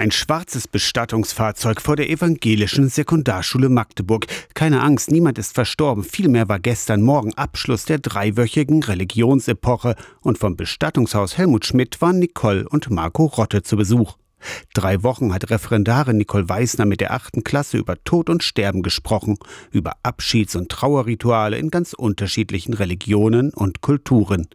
Ein schwarzes Bestattungsfahrzeug vor der evangelischen Sekundarschule Magdeburg. Keine Angst, niemand ist verstorben. Vielmehr war gestern Morgen Abschluss der dreiwöchigen Religionsepoche und vom Bestattungshaus Helmut Schmidt waren Nicole und Marco Rotte zu Besuch. Drei Wochen hat Referendarin Nicole Weißner mit der achten Klasse über Tod und Sterben gesprochen, über Abschieds- und Trauerrituale in ganz unterschiedlichen Religionen und Kulturen.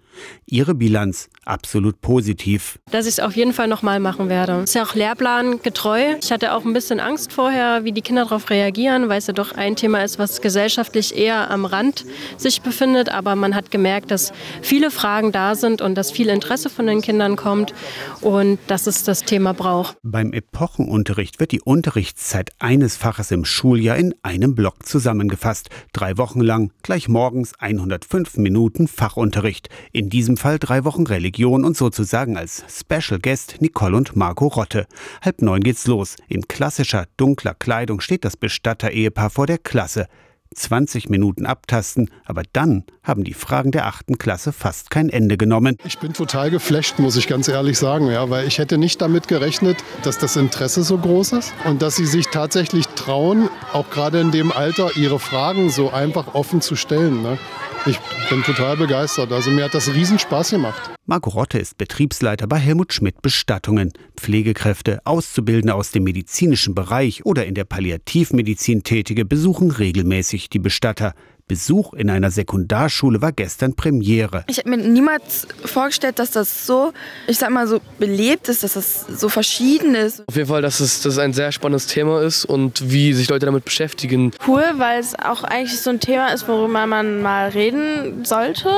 Ihre Bilanz absolut positiv. Dass ich es auf jeden Fall nochmal machen werde. Ist ja auch lehrplangetreu. Ich hatte auch ein bisschen Angst vorher, wie die Kinder darauf reagieren, weil es ja doch ein Thema ist, was gesellschaftlich eher am Rand sich befindet. Aber man hat gemerkt, dass viele Fragen da sind und dass viel Interesse von den Kindern kommt und dass es das Thema braucht. Beim Epochenunterricht wird die Unterrichtszeit eines Faches im Schuljahr in einem Block zusammengefasst. Drei Wochen lang, gleich morgens 105 Minuten Fachunterricht. In in diesem Fall drei Wochen Religion und sozusagen als Special Guest Nicole und Marco Rotte. Halb neun geht's los. In klassischer dunkler Kleidung steht das Bestatter-Ehepaar vor der Klasse. 20 Minuten abtasten, aber dann haben die Fragen der achten Klasse fast kein Ende genommen. Ich bin total geflasht, muss ich ganz ehrlich sagen, ja, weil ich hätte nicht damit gerechnet, dass das Interesse so groß ist und dass sie sich tatsächlich trauen, auch gerade in dem Alter, ihre Fragen so einfach offen zu stellen. Ne? Ich bin total begeistert. Also mir hat das riesen Spaß gemacht. Marco Rotte ist Betriebsleiter bei Helmut Schmidt Bestattungen. Pflegekräfte, Auszubildende aus dem medizinischen Bereich oder in der Palliativmedizin Tätige besuchen regelmäßig die Bestatter. Besuch in einer Sekundarschule war gestern Premiere. Ich habe mir niemals vorgestellt, dass das so, ich sag mal, so belebt ist, dass das so verschieden ist. Auf jeden Fall, dass es, dass es ein sehr spannendes Thema ist und wie sich Leute damit beschäftigen. Cool, weil es auch eigentlich so ein Thema ist, worüber man mal reden sollte.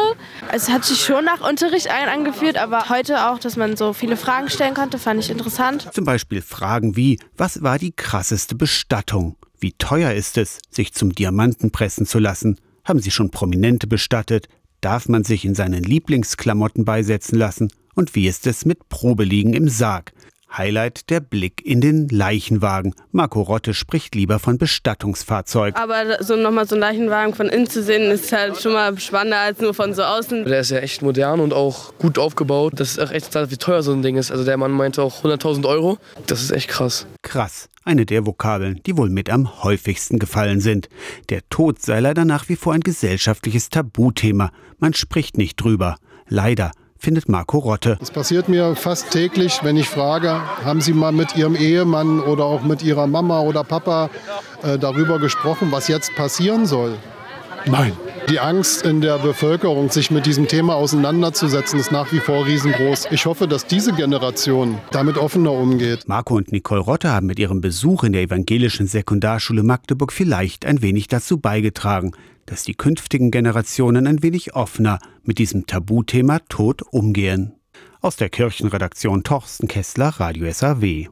Es hat sich schon nach Unterricht angeführt, aber heute auch, dass man so viele Fragen stellen konnte, fand ich interessant. Zum Beispiel Fragen wie, was war die krasseste Bestattung? Wie teuer ist es, sich zum Diamanten pressen zu lassen? Haben Sie schon Prominente bestattet? Darf man sich in seinen Lieblingsklamotten beisetzen lassen? Und wie ist es mit Probeliegen im Sarg? Highlight der Blick in den Leichenwagen. Marco Rotte spricht lieber von Bestattungsfahrzeug. Aber so nochmal so einen Leichenwagen von innen zu sehen, ist halt schon mal spannender als nur von so außen. Der ist ja echt modern und auch gut aufgebaut. Das ist auch echt klar, wie teuer so ein Ding ist. Also der Mann meinte auch 100.000 Euro. Das ist echt krass. Krass. Eine der Vokabeln, die wohl mit am häufigsten gefallen sind. Der Tod sei leider nach wie vor ein gesellschaftliches Tabuthema. Man spricht nicht drüber. Leider findet Marco Rotte. Das passiert mir fast täglich, wenn ich frage, haben Sie mal mit Ihrem Ehemann oder auch mit Ihrer Mama oder Papa äh, darüber gesprochen, was jetzt passieren soll? Nein. Die Angst in der Bevölkerung, sich mit diesem Thema auseinanderzusetzen, ist nach wie vor riesengroß. Ich hoffe, dass diese Generation damit offener umgeht. Marco und Nicole Rotte haben mit ihrem Besuch in der evangelischen Sekundarschule Magdeburg vielleicht ein wenig dazu beigetragen, dass die künftigen Generationen ein wenig offener mit diesem Tabuthema Tod umgehen. Aus der Kirchenredaktion Torsten Kessler, Radio SAW.